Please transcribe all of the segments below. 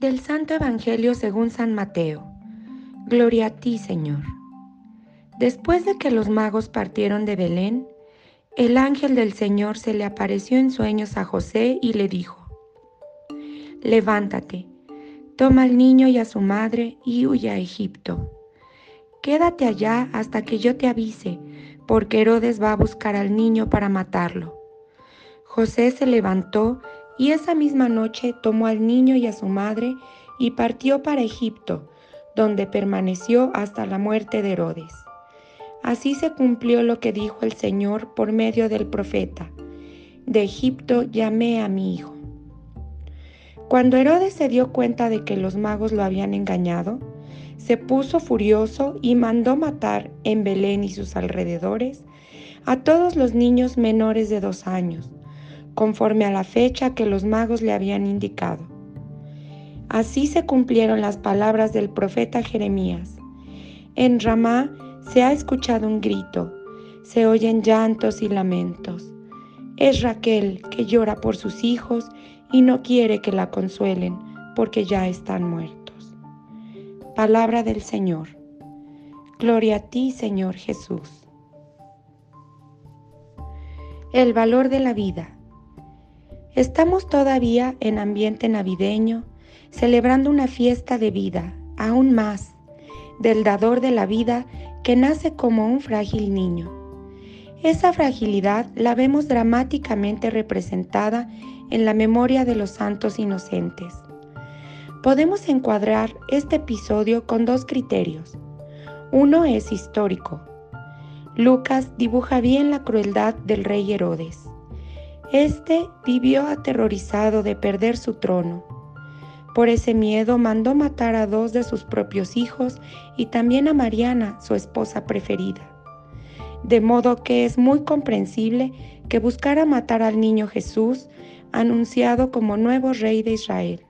Del Santo Evangelio según San Mateo. Gloria a ti, Señor. Después de que los magos partieron de Belén, el ángel del Señor se le apareció en sueños a José y le dijo, Levántate, toma al niño y a su madre y huye a Egipto. Quédate allá hasta que yo te avise, porque Herodes va a buscar al niño para matarlo. José se levantó y esa misma noche tomó al niño y a su madre y partió para Egipto, donde permaneció hasta la muerte de Herodes. Así se cumplió lo que dijo el Señor por medio del profeta. De Egipto llamé a mi hijo. Cuando Herodes se dio cuenta de que los magos lo habían engañado, se puso furioso y mandó matar en Belén y sus alrededores a todos los niños menores de dos años, conforme a la fecha que los magos le habían indicado. Así se cumplieron las palabras del profeta Jeremías. En Ramá se ha escuchado un grito, se oyen llantos y lamentos. Es Raquel que llora por sus hijos y no quiere que la consuelen porque ya están muertos. Palabra del Señor. Gloria a ti, Señor Jesús. El valor de la vida. Estamos todavía en ambiente navideño, celebrando una fiesta de vida, aún más, del dador de la vida que nace como un frágil niño. Esa fragilidad la vemos dramáticamente representada en la memoria de los santos inocentes. Podemos encuadrar este episodio con dos criterios. Uno es histórico. Lucas dibuja bien la crueldad del rey Herodes. Este vivió aterrorizado de perder su trono. Por ese miedo mandó matar a dos de sus propios hijos y también a Mariana, su esposa preferida. De modo que es muy comprensible que buscara matar al niño Jesús anunciado como nuevo rey de Israel.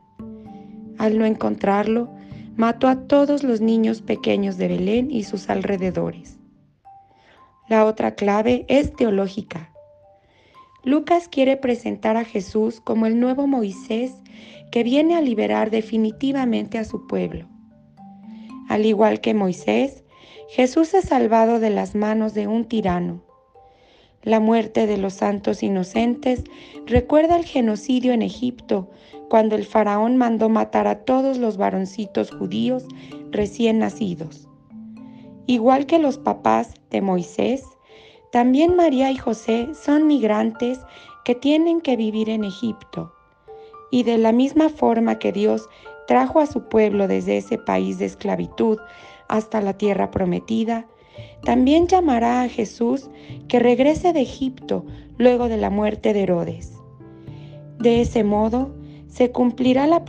Al no encontrarlo, mató a todos los niños pequeños de Belén y sus alrededores. La otra clave es teológica. Lucas quiere presentar a Jesús como el nuevo Moisés que viene a liberar definitivamente a su pueblo. Al igual que Moisés, Jesús es salvado de las manos de un tirano la muerte de los santos inocentes recuerda el genocidio en Egipto, cuando el faraón mandó matar a todos los varoncitos judíos recién nacidos. Igual que los papás de Moisés, también María y José son migrantes que tienen que vivir en Egipto. Y de la misma forma que Dios trajo a su pueblo desde ese país de esclavitud hasta la tierra prometida, también llamará a Jesús que regrese de Egipto luego de la muerte de Herodes. De ese modo se cumplirá la,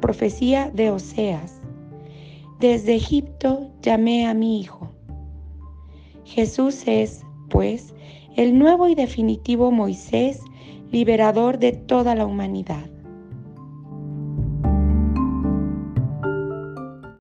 profecía de Oseas. Desde Egipto llamé a mi hijo. Jesús es, pues, el nuevo y definitivo Moisés, liberador de toda la humanidad.